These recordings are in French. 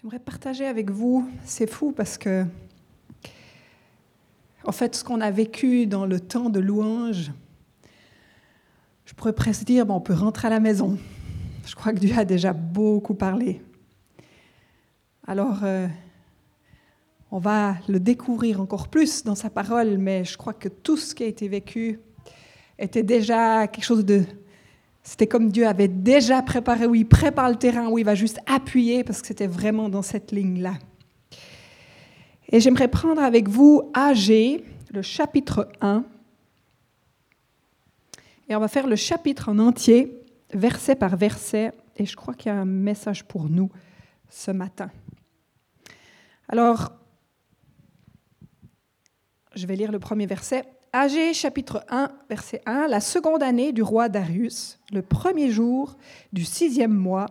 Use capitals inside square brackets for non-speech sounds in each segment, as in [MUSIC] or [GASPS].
J'aimerais partager avec vous, c'est fou parce que, en fait, ce qu'on a vécu dans le temps de louange, je pourrais presque dire, bon, on peut rentrer à la maison. Je crois que Dieu a déjà beaucoup parlé. Alors, euh, on va le découvrir encore plus dans sa parole, mais je crois que tout ce qui a été vécu était déjà quelque chose de c'était comme Dieu avait déjà préparé, où il prépare le terrain, où il va juste appuyer, parce que c'était vraiment dans cette ligne-là. Et j'aimerais prendre avec vous AG, le chapitre 1. Et on va faire le chapitre en entier, verset par verset. Et je crois qu'il y a un message pour nous ce matin. Alors, je vais lire le premier verset. Agé chapitre 1, verset 1, la seconde année du roi Darius, le premier jour du sixième mois,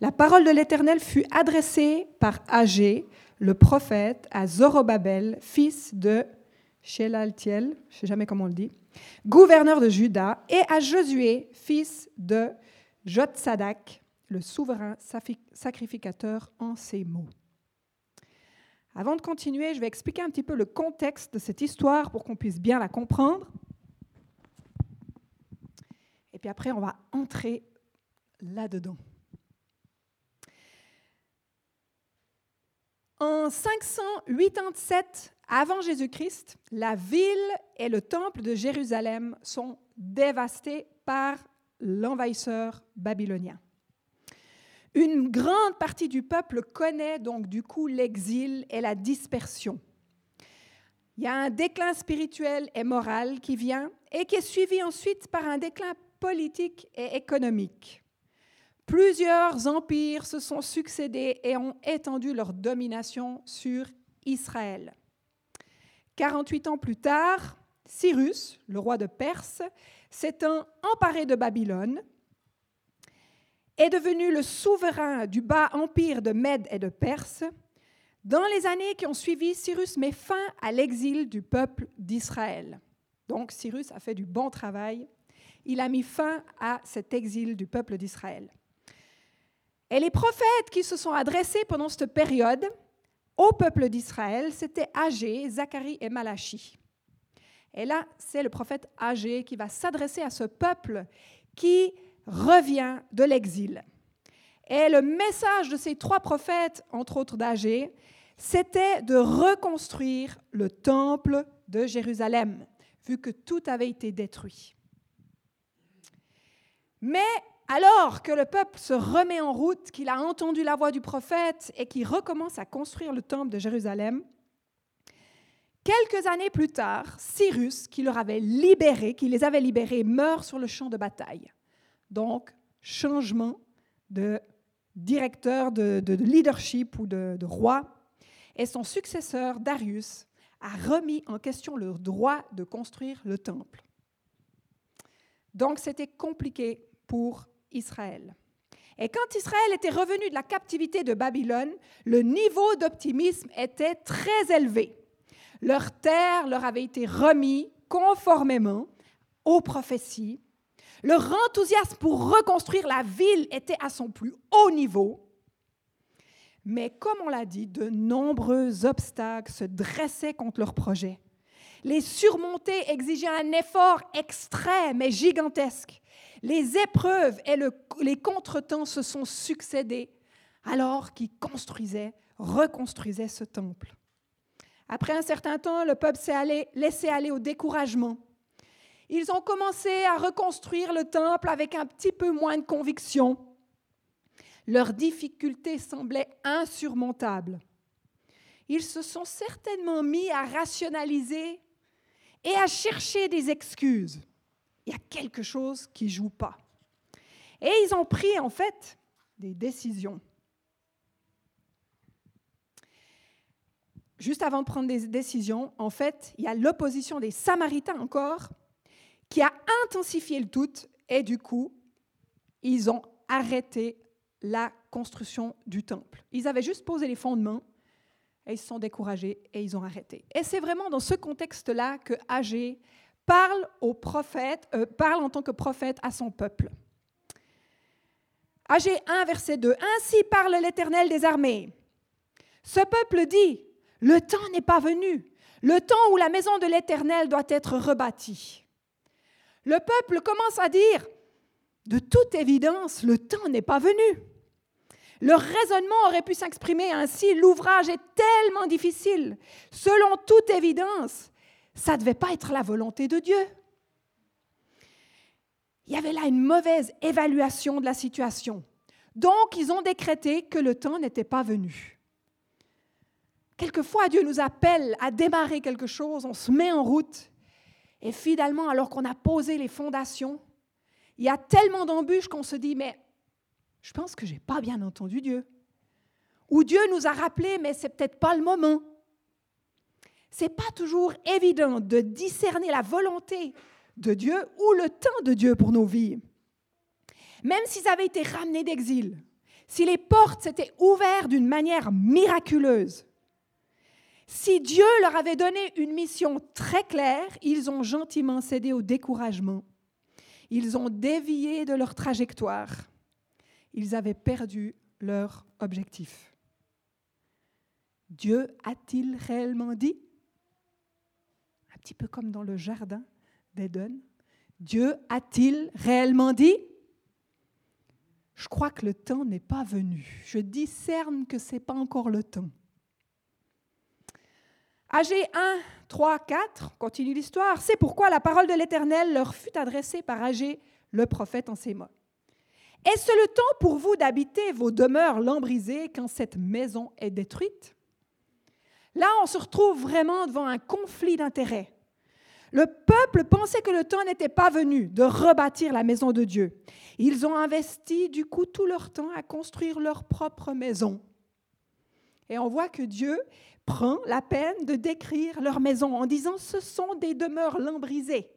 la parole de l'Éternel fut adressée par Agé, le prophète, à Zorobabel, fils de Shelaltiel, je ne sais jamais comment on le dit, gouverneur de Juda, et à Josué, fils de Jotsadak, le souverain sacrificateur, en ces mots. Avant de continuer, je vais expliquer un petit peu le contexte de cette histoire pour qu'on puisse bien la comprendre. Et puis après, on va entrer là-dedans. En 587 avant Jésus-Christ, la ville et le temple de Jérusalem sont dévastés par l'envahisseur babylonien. Une grande partie du peuple connaît donc du coup l'exil et la dispersion. Il y a un déclin spirituel et moral qui vient et qui est suivi ensuite par un déclin politique et économique. Plusieurs empires se sont succédés et ont étendu leur domination sur Israël. 48 ans plus tard, Cyrus, le roi de Perse, s'est emparé de Babylone est devenu le souverain du bas empire de Mède et de Perse. Dans les années qui ont suivi, Cyrus met fin à l'exil du peuple d'Israël. Donc Cyrus a fait du bon travail. Il a mis fin à cet exil du peuple d'Israël. Et les prophètes qui se sont adressés pendant cette période au peuple d'Israël, c'était Agé, Zacharie et Malachi. Et là, c'est le prophète Agé qui va s'adresser à ce peuple qui revient de l'exil. Et le message de ces trois prophètes, entre autres d'Agé, c'était de reconstruire le temple de Jérusalem, vu que tout avait été détruit. Mais alors que le peuple se remet en route, qu'il a entendu la voix du prophète et qu'il recommence à construire le temple de Jérusalem, quelques années plus tard, Cyrus, qui leur avait libérés, qui les avait libérés, meurt sur le champ de bataille. Donc, changement de directeur, de, leadership ou de, roi. Et son successeur, Darius, a remis en question le droit de construire le temple. Donc, c'était compliqué pour Israël. Et quand Israël était revenu de la captivité de Babylone, le niveau d'optimisme était très élevé. Leur terre leur avait été remis conformément aux prophéties leur enthousiasme pour reconstruire la ville était à son plus haut niveau. Mais comme on l'a dit, de nombreux obstacles se dressaient contre leur projet. Les surmonter exigeait un effort extrême et gigantesque. Les épreuves et les contretemps se sont succédés alors qu'ils construisaient, reconstruisaient ce temple. Après un certain temps, le peuple s'est laissé aller au découragement. Ils ont commencé à reconstruire le temple avec un petit peu moins de conviction. Leurs difficultés semblaient insurmontables. Ils se sont certainement mis à rationaliser et à chercher des excuses. Il y a quelque chose qui joue pas. Et ils ont pris en fait des décisions. Juste avant de prendre des décisions, en fait, il y a l'opposition des Samaritains encore qui a intensifié le doute et du coup, ils ont arrêté la construction du temple. Ils avaient juste posé les fondements et ils se sont découragés et ils ont arrêté. Et c'est vraiment dans ce contexte-là que Agé parle au prophète, euh, parle en tant que prophète à son peuple. Agé 1, verset 2. Ainsi parle l'Éternel des armées. Ce peuple dit, le temps n'est pas venu, le temps où la maison de l'Éternel doit être rebâtie. Le peuple commence à dire, de toute évidence, le temps n'est pas venu. Leur raisonnement aurait pu s'exprimer ainsi, l'ouvrage est tellement difficile. Selon toute évidence, ça ne devait pas être la volonté de Dieu. Il y avait là une mauvaise évaluation de la situation. Donc, ils ont décrété que le temps n'était pas venu. Quelquefois, Dieu nous appelle à démarrer quelque chose, on se met en route, et finalement, alors qu'on a posé les fondations, il y a tellement d'embûches qu'on se dit, mais je pense que je n'ai pas bien entendu Dieu. Ou Dieu nous a rappelé, mais c'est peut-être pas le moment. C'est pas toujours évident de discerner la volonté de Dieu ou le temps de Dieu pour nos vies. Même s'ils avaient été ramenés d'exil, si les portes s'étaient ouvertes d'une manière miraculeuse, si Dieu leur avait donné une mission très claire, ils ont gentiment cédé au découragement. Ils ont dévié de leur trajectoire. Ils avaient perdu leur objectif. Dieu a-t-il réellement dit? Un petit peu comme dans le jardin d'Éden. Dieu a-t-il réellement dit? Je crois que le temps n'est pas venu. Je discerne que ce n'est pas encore le temps. Âgé 1, 3, 4, continue l'histoire, c'est pourquoi la parole de l'Éternel leur fut adressée par Agé, le prophète, en ces mots. Est-ce le temps pour vous d'habiter vos demeures lambrisées quand cette maison est détruite? Là, on se retrouve vraiment devant un conflit d'intérêts. Le peuple pensait que le temps n'était pas venu de rebâtir la maison de Dieu. Ils ont investi du coup tout leur temps à construire leur propre maison. Et on voit que Dieu prend la peine de décrire leur maison en disant ce sont des demeures lambrisées.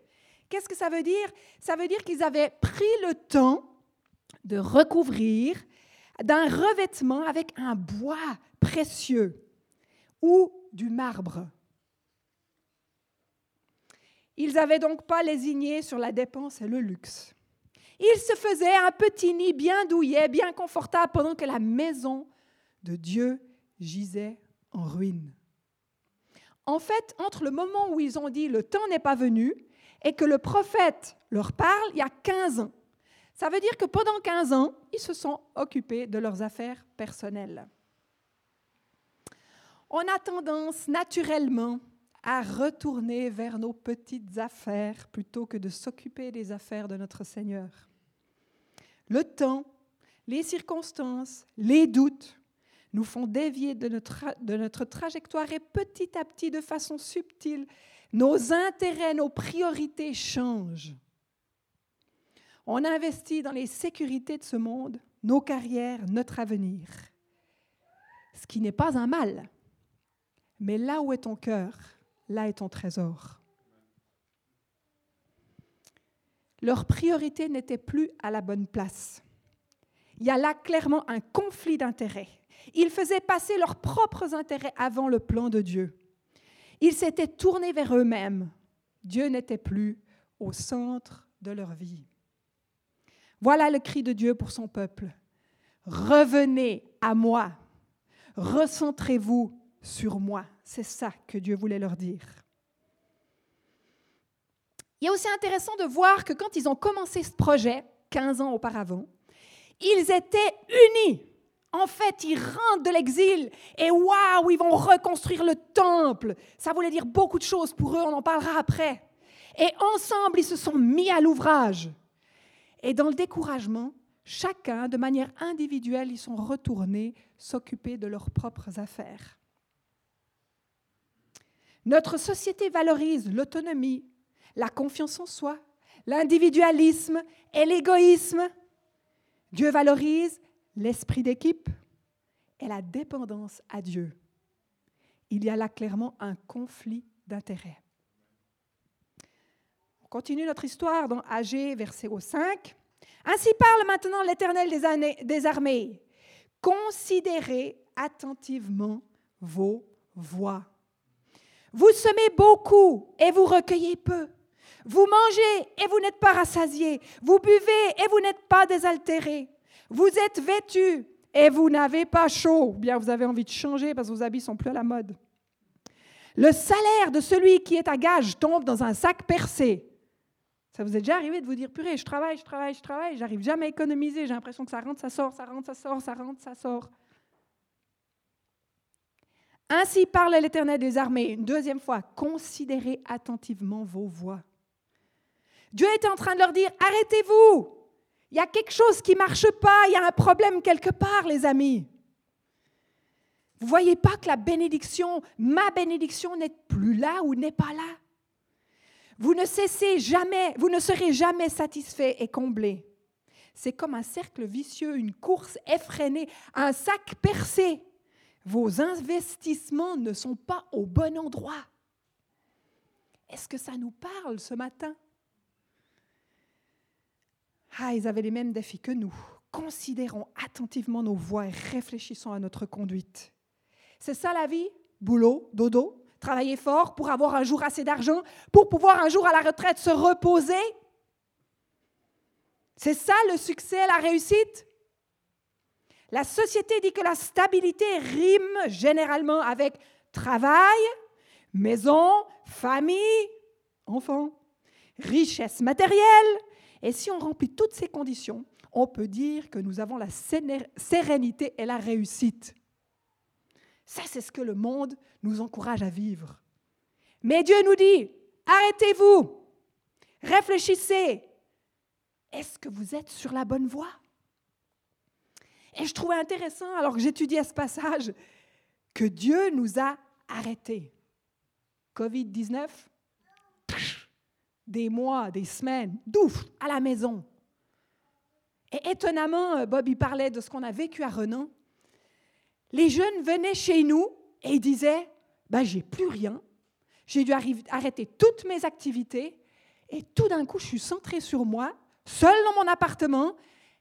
Qu'est-ce que ça veut dire? Ça veut dire qu'ils avaient pris le temps de recouvrir d'un revêtement avec un bois précieux ou du marbre. Ils n'avaient donc pas lésigné sur la dépense et le luxe. Ils se faisaient un petit nid bien douillet, bien confortable, pendant que la maison de Dieu gisait en ruine. En fait, entre le moment où ils ont dit le temps n'est pas venu et que le prophète leur parle, il y a 15 ans. Ça veut dire que pendant 15 ans, ils se sont occupés de leurs affaires personnelles. On a tendance naturellement à retourner vers nos petites affaires plutôt que de s'occuper des affaires de notre Seigneur. Le temps, les circonstances, les doutes nous font dévier de notre, trajectoire et petit à petit, de façon subtile, nos intérêts, nos priorités changent. On investit dans les sécurités de ce monde, nos carrières, notre avenir. Ce qui n'est pas un mal. Mais là où est ton cœur, là est ton trésor. Leur priorité n'était plus à la bonne place. Il y a là clairement un conflit d'intérêts. Ils faisaient passer leurs propres intérêts avant le plan de Dieu. Ils s'étaient tournés vers eux-mêmes. Dieu n'était plus au centre de leur vie. Voilà le cri de Dieu pour son peuple. Revenez à moi. Recentrez-vous sur moi. C'est ça que Dieu voulait leur dire. Il est aussi intéressant de voir que quand ils ont commencé ce projet, 15 ans auparavant, ils étaient unis. En fait, ils rentrent de l'exil et waouh, ils vont reconstruire le temple. Ça voulait dire beaucoup de choses pour eux, on en parlera après. Et ensemble, ils se sont mis à l'ouvrage. Et dans le découragement, chacun, de manière individuelle, ils sont retournés s'occuper de leurs propres affaires. Notre société valorise l'autonomie, la confiance en soi, l'individualisme et l'égoïsme. Dieu valorise l'esprit d'équipe et la dépendance à Dieu. Il y a là clairement un conflit d'intérêts. On continue notre histoire dans AG, verset 5. Ainsi parle maintenant l'Éternel des armées. Considérez attentivement vos voix. Vous semez beaucoup et vous recueillez peu. Vous mangez et vous n'êtes pas rassasiés. Vous buvez et vous n'êtes pas désaltérés. Vous êtes vêtus et vous n'avez pas chaud, ou bien vous avez envie de changer parce que vos habits sont plus à la mode. Le salaire de celui qui est à gage tombe dans un sac percé. Ça vous est déjà arrivé de vous dire, purée, je travaille, je travaille, je travaille, j'arrive jamais à économiser, j'ai l'impression que ça rentre, ça sort, ça rentre, ça sort, ça rentre, ça sort. Ainsi parle l'Éternel des armées, une deuxième fois, considérez attentivement vos voix. Dieu est en train de leur dire, arrêtez-vous, il y a quelque chose qui ne marche pas, il y a un problème quelque part, les amis. Vous ne voyez pas que la bénédiction, ma bénédiction n'est plus là ou n'est pas là? Vous ne cessez jamais, vous ne serez jamais satisfait et comblé. C'est comme un cercle vicieux, une course effrénée, un sac percé. Vos investissements ne sont pas au bon endroit. Est-ce que ça nous parle ce matin? Ah, ils avaient les mêmes défis que nous. Considérons attentivement nos voies et réfléchissons à notre conduite. C'est ça la vie? Boulot, dodo, travailler fort pour avoir un jour assez d'argent, pour pouvoir un jour à la retraite se reposer? C'est ça le succès, la réussite? La société dit que la stabilité rime généralement avec travail, maison, famille, enfants, richesse matérielle. Et si on remplit toutes ces conditions, on peut dire que nous avons la sérénité et la réussite. Ça, c'est ce que le monde nous encourage à vivre. Mais Dieu nous dit, arrêtez-vous, réfléchissez. Est-ce que vous êtes sur la bonne voie? Et je trouvais intéressant, alors que j'étudiais ce passage, que Dieu nous a arrêtés. Covid-19, des mois, des semaines, douf, à la maison. Et étonnamment, Bob, il parlait de ce qu'on a vécu à Renan les jeunes venaient chez nous et ils disaient ben, J'ai plus rien, j'ai dû arrêter toutes mes activités, et tout d'un coup, je suis centrée sur moi, seule dans mon appartement,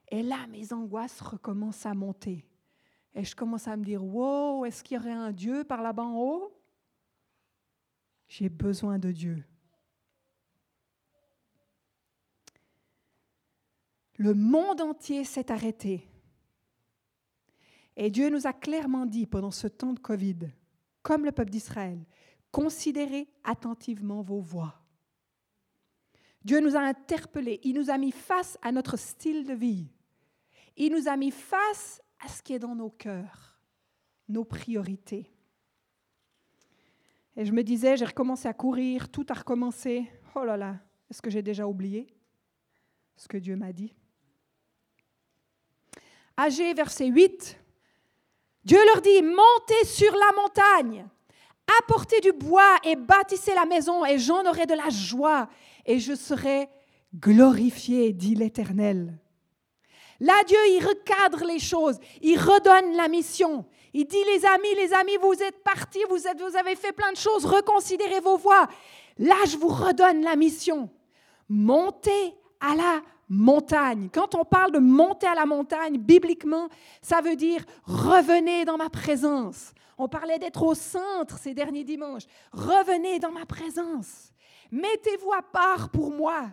et là, mes angoisses recommencent à monter. Et je commence à me dire Wow, est-ce qu'il y aurait un Dieu par là-bas en haut? J'ai besoin de Dieu. Le monde entier s'est arrêté et Dieu nous a clairement dit pendant ce temps de Covid, comme le peuple d'Israël, considérez attentivement vos voix. Dieu nous a interpellés, il nous a mis face à notre style de vie, il nous a mis face à ce qui est dans nos cœurs, nos priorités. Et je me disais, j'ai recommencé à courir, tout a recommencé. Oh là là, est-ce que j'ai déjà oublié ce que Dieu m'a dit? Agé, verset 8, Dieu leur dit, montez sur la montagne, apportez du bois et bâtissez la maison, et j'en aurai de la joie, et je serai glorifié, dit l'Éternel. Là, Dieu, il recadre les choses, il redonne la mission. Il dit, les amis, les amis, vous êtes partis, vous, vous avez fait plein de choses, reconsidérez vos voies. Là, je vous redonne la mission. Montez à la montagne. Quand on parle de monter à la montagne, bibliquement, ça veut dire revenez dans ma présence. On parlait d'être au centre ces derniers dimanches. Revenez dans ma présence. Mettez-vous à part pour moi.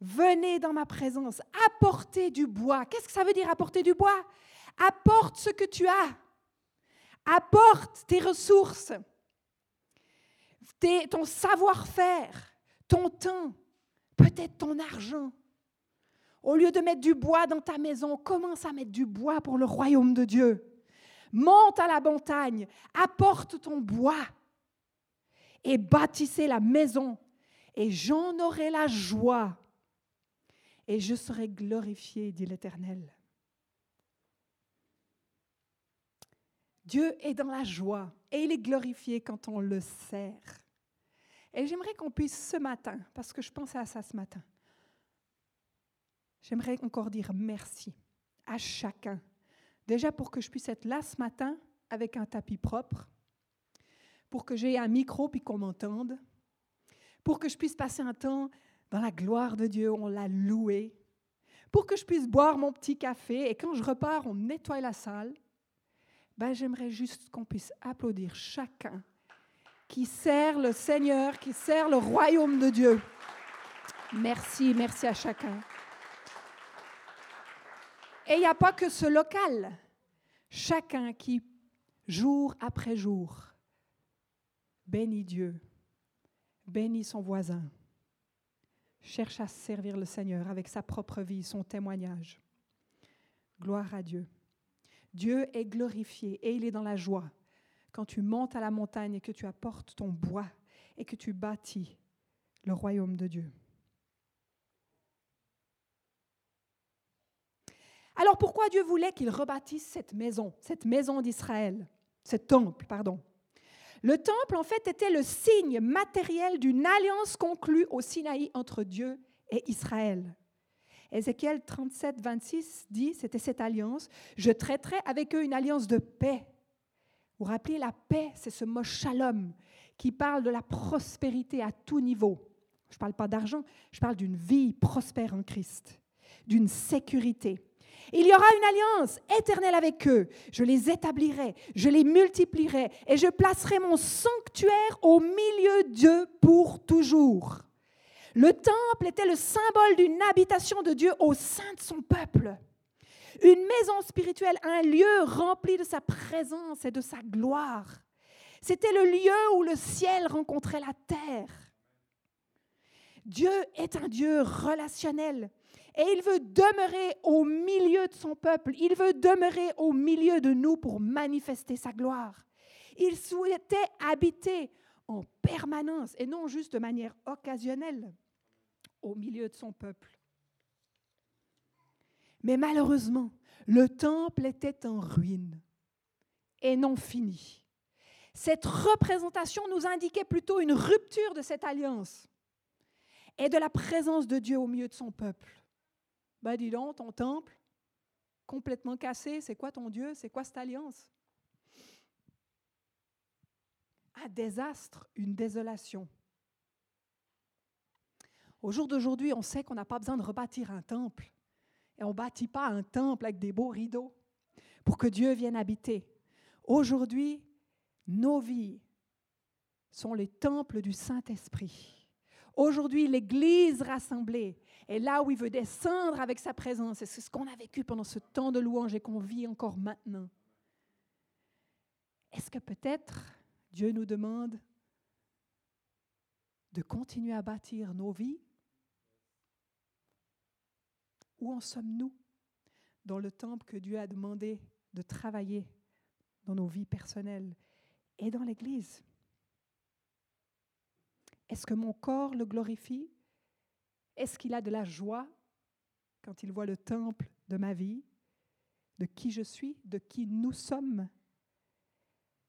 Venez dans ma présence. Apportez du bois. Qu'est-ce que ça veut dire apporter du bois? Apporte ce que tu as. Apporte tes ressources, ton savoir-faire, ton temps, peut-être ton argent au lieu de mettre du bois dans ta maison, commence à mettre du bois pour le royaume de Dieu. Monte à la montagne, apporte ton bois et bâtissez la maison et j'en aurai la joie et je serai glorifié, dit l'Éternel. Dieu est dans la joie et il est glorifié quand on le sert. Et j'aimerais qu'on puisse ce matin, parce que je pensais à ça ce matin, J'aimerais encore dire merci à chacun. Déjà pour que je puisse être là ce matin avec un tapis propre, pour que j'ai un micro puis qu'on m'entende, pour que je puisse passer un temps dans la gloire de Dieu, on l'a loué, pour que je puisse boire mon petit café et quand je repars, on nettoie la salle. Ben, j'aimerais juste qu'on puisse applaudir chacun qui sert le Seigneur, qui sert le royaume de Dieu. Merci, merci à chacun. Et il n'y a pas que ce local. Chacun qui, jour après jour, bénit Dieu, bénit son voisin, cherche à servir le Seigneur avec sa propre vie, son témoignage. Gloire à Dieu. Dieu est glorifié et il est dans la joie quand tu montes à la montagne et que tu apportes ton bois et que tu bâtis le royaume de Dieu. Alors pourquoi Dieu voulait qu'il rebâtisse cette maison, cette maison d'Israël, ce temple, pardon? Le temple, en fait, était le signe matériel d'une alliance conclue au Sinaï entre Dieu et Israël. Ézéchiel 37, 26 dit, c'était cette alliance, je traiterai avec eux une alliance de paix. Vous vous rappelez, la paix, c'est ce mot shalom qui parle de la prospérité à tout niveau. Je ne parle pas d'argent, je parle d'une vie prospère en Christ, d'une sécurité. Il y aura une alliance éternelle avec eux. Je les établirai, je les multiplierai et je placerai mon sanctuaire au milieu d'eux pour toujours. Le temple était le symbole d'une habitation de Dieu au sein de son peuple. Une maison spirituelle, un lieu rempli de sa présence et de sa gloire. C'était le lieu où le ciel rencontrait la terre. Dieu est un Dieu relationnel et il veut demeurer au milieu de son peuple. Il veut demeurer au milieu de nous pour manifester sa gloire. Il souhaitait habiter en permanence et non juste de manière occasionnelle au milieu de son peuple. Mais malheureusement, le temple était en ruine et non fini. Cette représentation nous indiquait plutôt une rupture de cette alliance et de la présence de Dieu au milieu de son peuple. Ben dis donc, ton temple, complètement cassé, c'est quoi ton Dieu? C'est quoi cette alliance? Un désastre, une désolation. Au jour d'aujourd'hui, on sait qu'on n'a pas besoin de rebâtir un temple. Et on ne bâtit pas un temple avec des beaux rideaux pour que Dieu vienne habiter. Aujourd'hui, nos vies sont les temples du Saint-Esprit. Aujourd'hui, l'Église rassemblée est là où il veut descendre avec sa présence. Et c'est ce qu'on a vécu pendant ce temps de louange et qu'on vit encore maintenant. Est-ce que peut-être Dieu nous demande de continuer à bâtir nos vies? Où en sommes-nous dans le temple que Dieu a demandé de travailler dans nos vies personnelles et dans l'Église? Est-ce que mon corps le glorifie? Est-ce qu'il a de la joie quand il voit le temple de ma vie, de qui je suis, de qui nous sommes?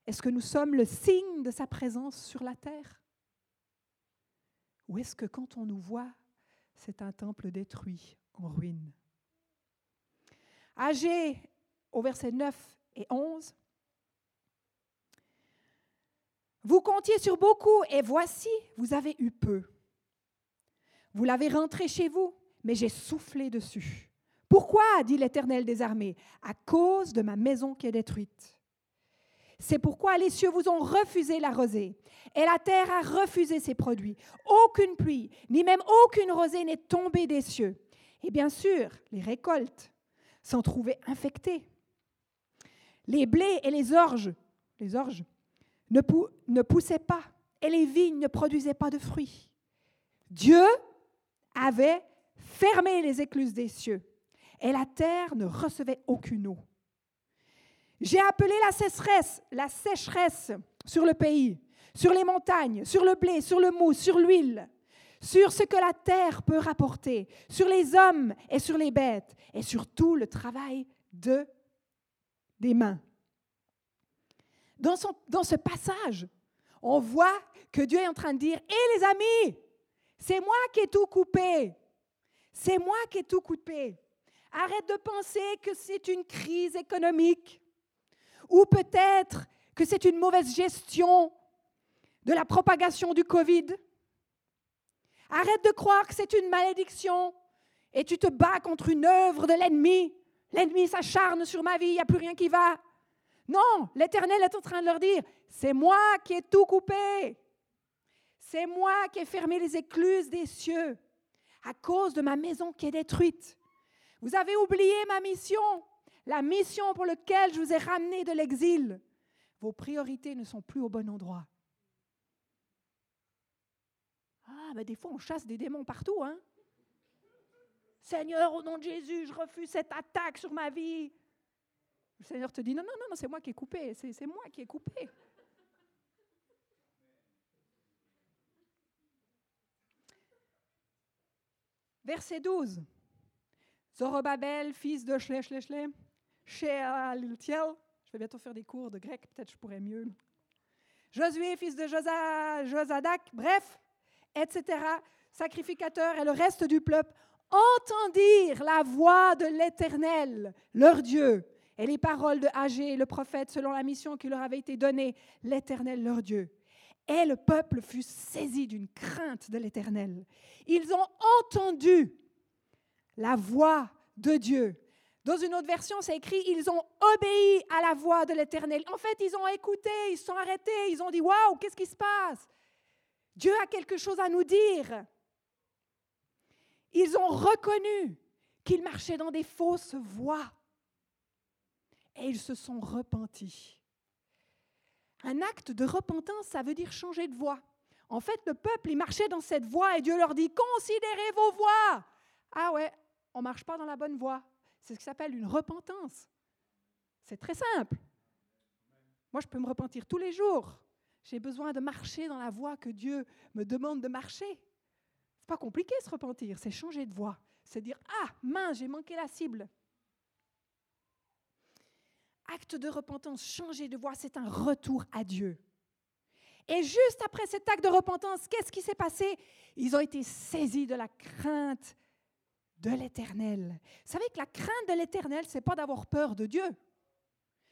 Est-ce que nous sommes le signe de sa présence sur la terre? Ou est-ce que quand on nous voit, c'est un temple détruit, en ruine? Agé au verset 9 et 11, vous comptiez sur beaucoup et voici, vous avez eu peu. Vous l'avez rentré chez vous, mais j'ai soufflé dessus. Pourquoi dit l'Éternel des armées À cause de ma maison qui est détruite. C'est pourquoi les cieux vous ont refusé la rosée, et la terre a refusé ses produits. Aucune pluie, ni même aucune rosée n'est tombée des cieux. Et bien sûr, les récoltes s'en trouvaient infectées. Les blés et les orges, les orges ne, poussaient pas, et les vignes ne produisaient pas de fruits. Dieu avait fermé les écluses des cieux, et la terre ne recevait aucune eau. J'ai appelé la sécheresse, la sécheresse sur le pays, sur les montagnes, sur le blé, sur le mou, sur l'huile, sur ce que la terre peut rapporter, sur les hommes et sur les bêtes, et sur tout le travail de, des mains. Dans, ce passage, on voit que Dieu est en train de dire, hé les amis, c'est moi qui ai tout coupé. C'est moi qui ai tout coupé. Arrête de penser que c'est une crise économique ou peut-être que c'est une mauvaise gestion de la propagation du Covid. Arrête de croire que c'est une malédiction et tu te bats contre une œuvre de l'ennemi. L'ennemi s'acharne sur ma vie, il n'y a plus rien qui va. Non, l'Éternel est en train de leur dire, c'est moi qui ai tout coupé. C'est moi qui ai fermé les écluses des cieux à cause de ma maison qui est détruite. Vous avez oublié ma mission. la mission pour laquelle je vous ai ramené de l'exil, vos priorités ne sont plus au bon endroit. Ah, mais des fois, on chasse des démons partout, hein? Seigneur, au nom de Jésus, je refuse cette attaque sur ma vie. Le Seigneur te dit, non, non, non, c'est moi qui ai coupé, c'est moi qui ai coupé. Verset 12. Zorobabel, fils de Shle, Shle, Shle. Je vais bientôt faire des cours de grec, peut-être je pourrais mieux. Josué, fils de Josadak, bref, etc., sacrificateurs et le reste du peuple entendirent la voix de l'Éternel, leur Dieu, et les paroles de Agé, le prophète, selon la mission qui leur avait été donnée, l'Éternel, leur Dieu. Et le peuple fut saisi d'une crainte de l'Éternel. Ils ont entendu la voix de Dieu. Dans une autre version, c'est écrit, ils ont obéi à la voix de l'Éternel. En fait, ils ont écouté, ils se sont arrêtés, ils ont dit, waouh, qu'est-ce qui se passe? Dieu a quelque chose à nous dire. Ils ont reconnu qu'ils marchaient dans des fausses voies et ils se sont repentis. Un acte de repentance, ça veut dire changer de voie. En fait, le peuple, il marchait dans cette voie et Dieu leur dit, considérez vos voies. Ah ouais, on ne marche pas dans la bonne voie. C'est ce qui s'appelle une repentance. C'est très simple. Moi, je peux me repentir tous les jours. J'ai besoin de marcher dans la voie que Dieu me demande de marcher. C'est pas compliqué se repentir, c'est changer de voie. C'est dire Ah, mince, j'ai manqué la cible. Acte de repentance, changer de voie, c'est un retour à Dieu. Et juste après cet acte de repentance, qu'est-ce qui s'est passé? Ils ont été saisis de la crainte de l'Éternel. Vous savez que la crainte de l'Éternel, c'est pas d'avoir peur de Dieu.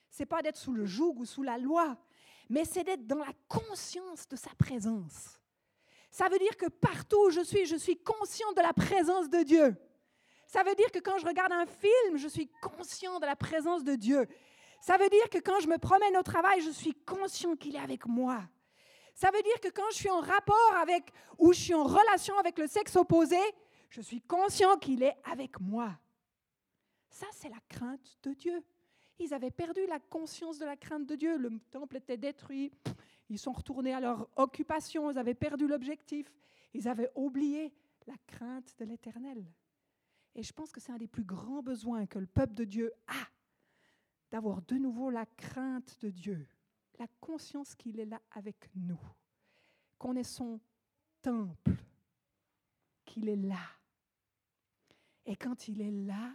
C'est pas d'être sous le joug ou sous la loi, mais c'est d'être dans la conscience de sa présence. Ça veut dire que partout où je suis, je suis conscient de la présence de Dieu. Ça veut dire que quand je regarde un film, je suis conscient de la présence de Dieu. Ça veut dire que quand je me promène au travail, je suis conscient qu'il est avec moi. Ça veut dire que quand je suis en rapport avec ou je suis en relation avec le sexe opposé, je suis conscient qu'il est avec moi. Ça, c'est la crainte de Dieu. Ils avaient perdu la conscience de la crainte de Dieu. Le temple était détruit. Ils sont retournés à leur occupation. Ils avaient perdu l'objectif. Ils avaient oublié la crainte de l'Éternel. Et je pense que c'est un des plus grands besoins que le peuple de Dieu a, d'avoir de nouveau la crainte de Dieu, la conscience qu'il est là avec nous, qu'on est son temple, qu'il est là. Et quand il est là,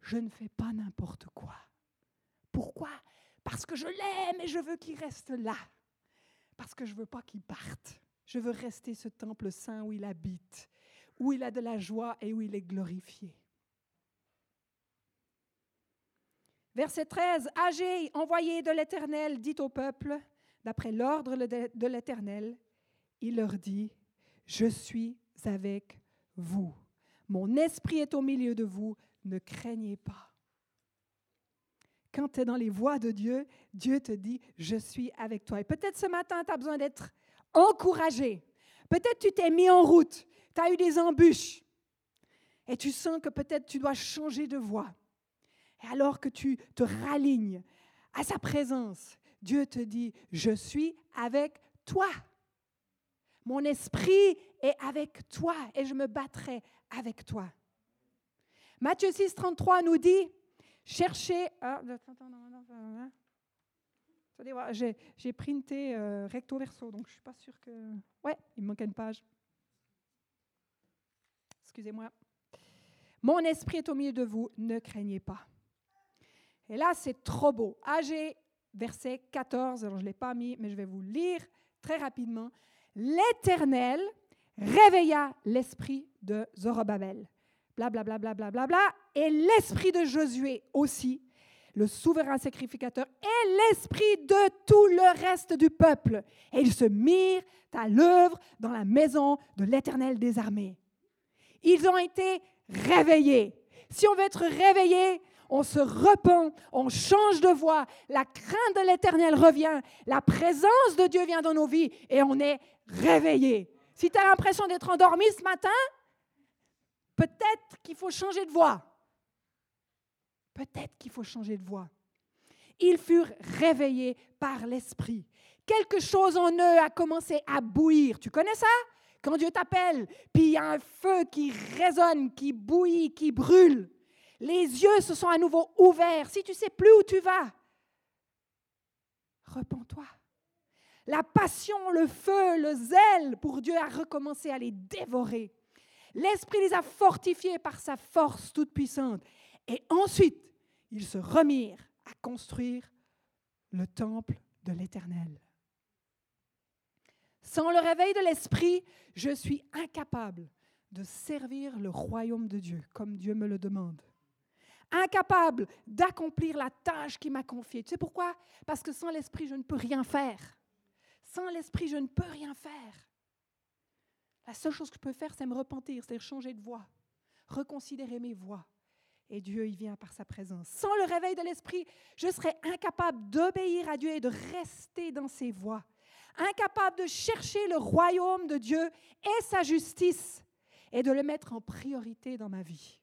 je ne fais pas n'importe quoi. Pourquoi? Parce que je l'aime et je veux qu'il reste là. Parce que je ne veux pas qu'il parte. Je veux rester ce temple saint où il habite, où il a de la joie et où il est glorifié. Verset 13, Agé, envoyé de l'Éternel, dit au peuple, d'après l'ordre de l'Éternel, il leur dit, je suis avec vous. Mon esprit est au milieu de vous, ne craignez pas quand tu es dans les voies de Dieu, Dieu te dit, je suis avec toi. Et peut-être ce matin, tu as besoin d'être encouragé. Peut-être tu t'es mis en route, tu as eu des embûches. Et tu sens que peut-être tu dois changer de voie. Et alors que tu te ralignes à sa présence, Dieu te dit, je suis avec toi. Mon esprit est avec toi et je me battrai avec toi. Matthieu 6, 33 nous dit, Cherchez. Ah, j'ai printé euh, recto verso, donc je ne suis pas sûre que. Ouais, il me manque une page. Excusez-moi. Mon esprit est au milieu de vous, ne craignez pas. Et là, c'est trop beau. AG, verset 14, alors je ne l'ai pas mis, mais je vais vous lire très rapidement. L'Éternel réveilla l'esprit de Zorobabel blablabla, bla, bla, bla, bla, et l'esprit de Josué aussi, le souverain sacrificateur, et l'esprit de tout le reste du peuple. Et ils se mirent à l'œuvre dans la maison de l'Éternel des armées. Ils ont été réveillés. Si on veut être réveillé, on se repent, on change de voie, la crainte de l'Éternel revient, la présence de Dieu vient dans nos vies et on est réveillé. Si tu as l'impression d'être endormi ce matin, Peut-être qu'il faut changer de voie. Peut-être qu'il faut changer de voie. Ils furent réveillés par l'Esprit. Quelque chose en eux a commencé à bouillir. Tu connais ça? Quand Dieu t'appelle, puis il y a un feu qui résonne, qui bouillit, qui brûle. Les yeux se sont à nouveau ouverts. Si tu sais plus où tu vas, repens-toi. La passion, le feu, le zèle pour Dieu a recommencé à les dévorer. L'Esprit les a fortifiés par sa force toute puissante. Et ensuite, ils se remirent à construire le temple de l'Éternel. Sans le réveil de l'Esprit, je suis incapable de servir le royaume de Dieu comme Dieu me le demande. Incapable d'accomplir la tâche qu'il m'a confiée. Tu sais pourquoi? Parce que sans l'Esprit, je ne peux rien faire. Sans l'Esprit, je ne peux rien faire. La seule chose que je peux faire, c'est me repentir, c'est changer de voie, reconsidérer mes voies. Et Dieu y vient par sa présence. Sans le réveil de l'Esprit, je serais incapable d'obéir à Dieu et de rester dans ses voies. Incapable de chercher le royaume de Dieu et sa justice et de le mettre en priorité dans ma vie.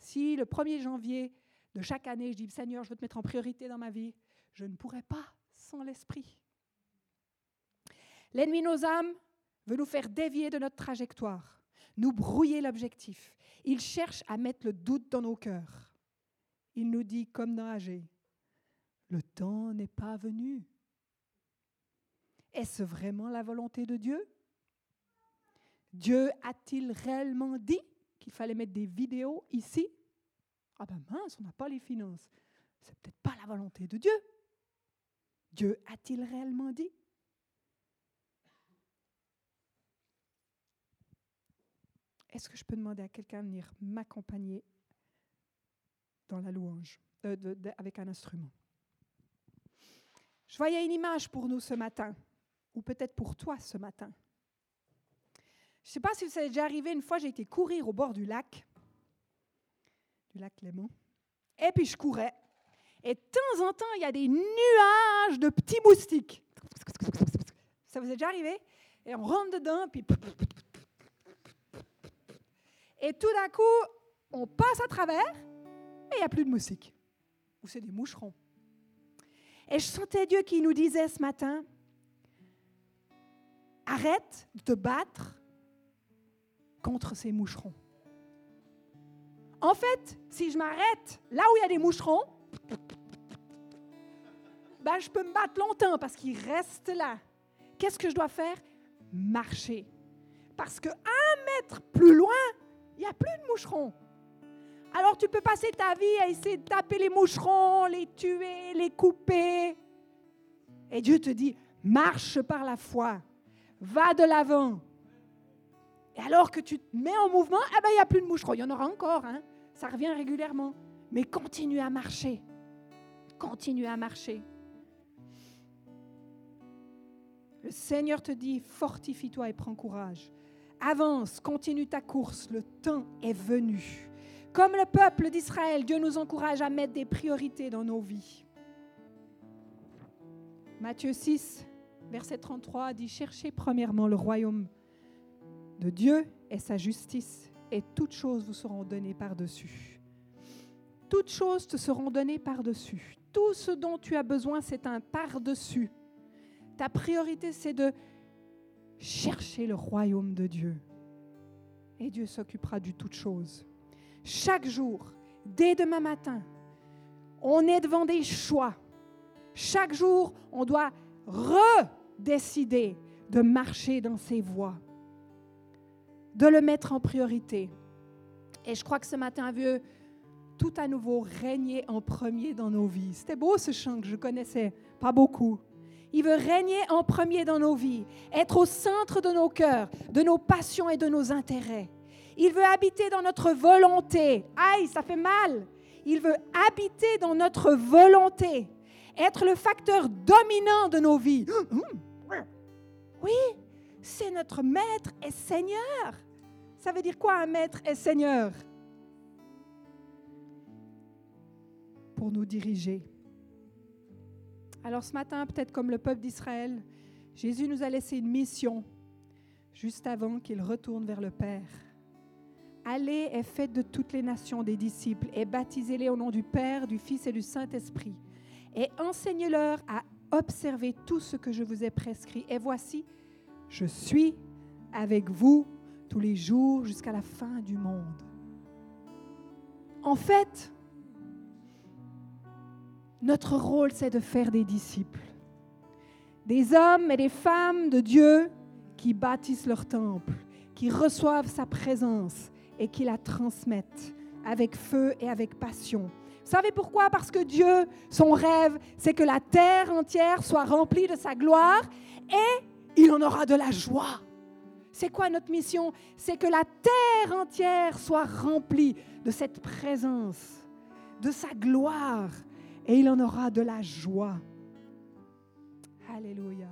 Si le 1er janvier de chaque année, je dis Seigneur, je veux te mettre en priorité dans ma vie, je ne pourrais pas sans l'Esprit. L'ennemi nos âmes veut nous faire dévier de notre trajectoire, nous brouiller l'objectif. Il cherche à mettre le doute dans nos cœurs. Il nous dit, comme dans Agé, le temps n'est pas venu. Est-ce vraiment la volonté de Dieu? Dieu a-t-il réellement dit qu'il fallait mettre des vidéos ici Ah ben mince, on n'a pas les finances. C'est peut-être pas la volonté de Dieu. Dieu a-t-il réellement dit? Est-ce que je peux demander à quelqu'un de venir m'accompagner dans la louange euh, avec un instrument? Je voyais une image pour nous ce matin, ou peut-être pour toi ce matin. Je ne sais pas si vous est déjà arrivé, une fois j'ai été courir au bord du lac, du lac Clément, et puis je courais. Et de temps en temps, il y a des nuages de petits moustiques. Ça vous est déjà arrivé? Et on rentre dedans, puis et tout d'un coup, on passe à travers et il n'y a plus de moustiques. Ou c'est des moucherons. Et je sentais Dieu qui nous disait ce matin, arrête de te battre contre ces moucherons. En fait, si je m'arrête là où il y a des moucherons, ben, je peux me battre longtemps parce qu'ils restent là. Qu'est-ce que je dois faire? Marcher. Parce que un mètre plus loin, il n'y a plus de moucherons. Alors tu peux passer ta vie à essayer de taper les moucherons, les tuer, les couper. Et Dieu te dit, marche par la foi, va de l'avant. Et alors que tu te mets en mouvement, eh ben, il n'y a plus de moucherons. Il y en aura encore, hein. ça revient régulièrement. Mais continue à marcher. Continue à marcher. Le Seigneur te dit, fortifie-toi et prends courage. Avance, continue ta course, le temps est venu. Comme le peuple d'Israël, Dieu nous encourage à mettre des priorités dans nos vies. Matthieu 6, verset 33 dit, Cherchez premièrement le royaume de Dieu et sa justice, et toutes choses vous seront données par-dessus. Toutes choses te seront données par-dessus. Tout ce dont tu as besoin, c'est un par-dessus. Ta priorité, c'est de cherchez le royaume de Dieu. Et Dieu s'occupera de toutes choses. Chaque jour, dès demain matin, on est devant des choix. Chaque jour, on doit redécider de marcher dans ses voies, de le mettre en priorité. Et je crois que ce matin, vu tout à nouveau régner en premier dans nos vies. C'était beau ce chant que je connaissais, pas beaucoup. Il veut régner en premier dans nos vies, être au centre de nos cœurs, de nos passions et de nos intérêts. Il veut habiter dans notre volonté. Aïe, ça fait mal. Il veut habiter dans notre volonté, être le facteur dominant de nos vies. [GASPS] Oui, c'est notre maître et Seigneur. Ça veut dire quoi un maître et Seigneur? Pour nous diriger. Alors ce matin, peut-être comme le peuple d'Israël, Jésus nous a laissé une mission juste avant qu'il retourne vers le Père. Allez et faites de toutes les nations des disciples et baptisez-les au nom du Père, du Fils et du Saint-Esprit. Et enseignez-leur à observer tout ce que je vous ai prescrit. Et voici, je suis avec vous tous les jours jusqu'à la fin du monde. En fait, notre rôle, c'est de faire des disciples. Des hommes et des femmes de Dieu qui bâtissent leur temple, qui reçoivent sa présence et qui la transmettent avec feu et avec passion. Vous savez pourquoi? Parce que Dieu, son rêve, c'est que la terre entière soit remplie de sa gloire et il en aura de la joie. C'est quoi notre mission? C'est que la terre entière soit remplie de cette présence, de sa gloire, et il en aura de la joie. Alléluia.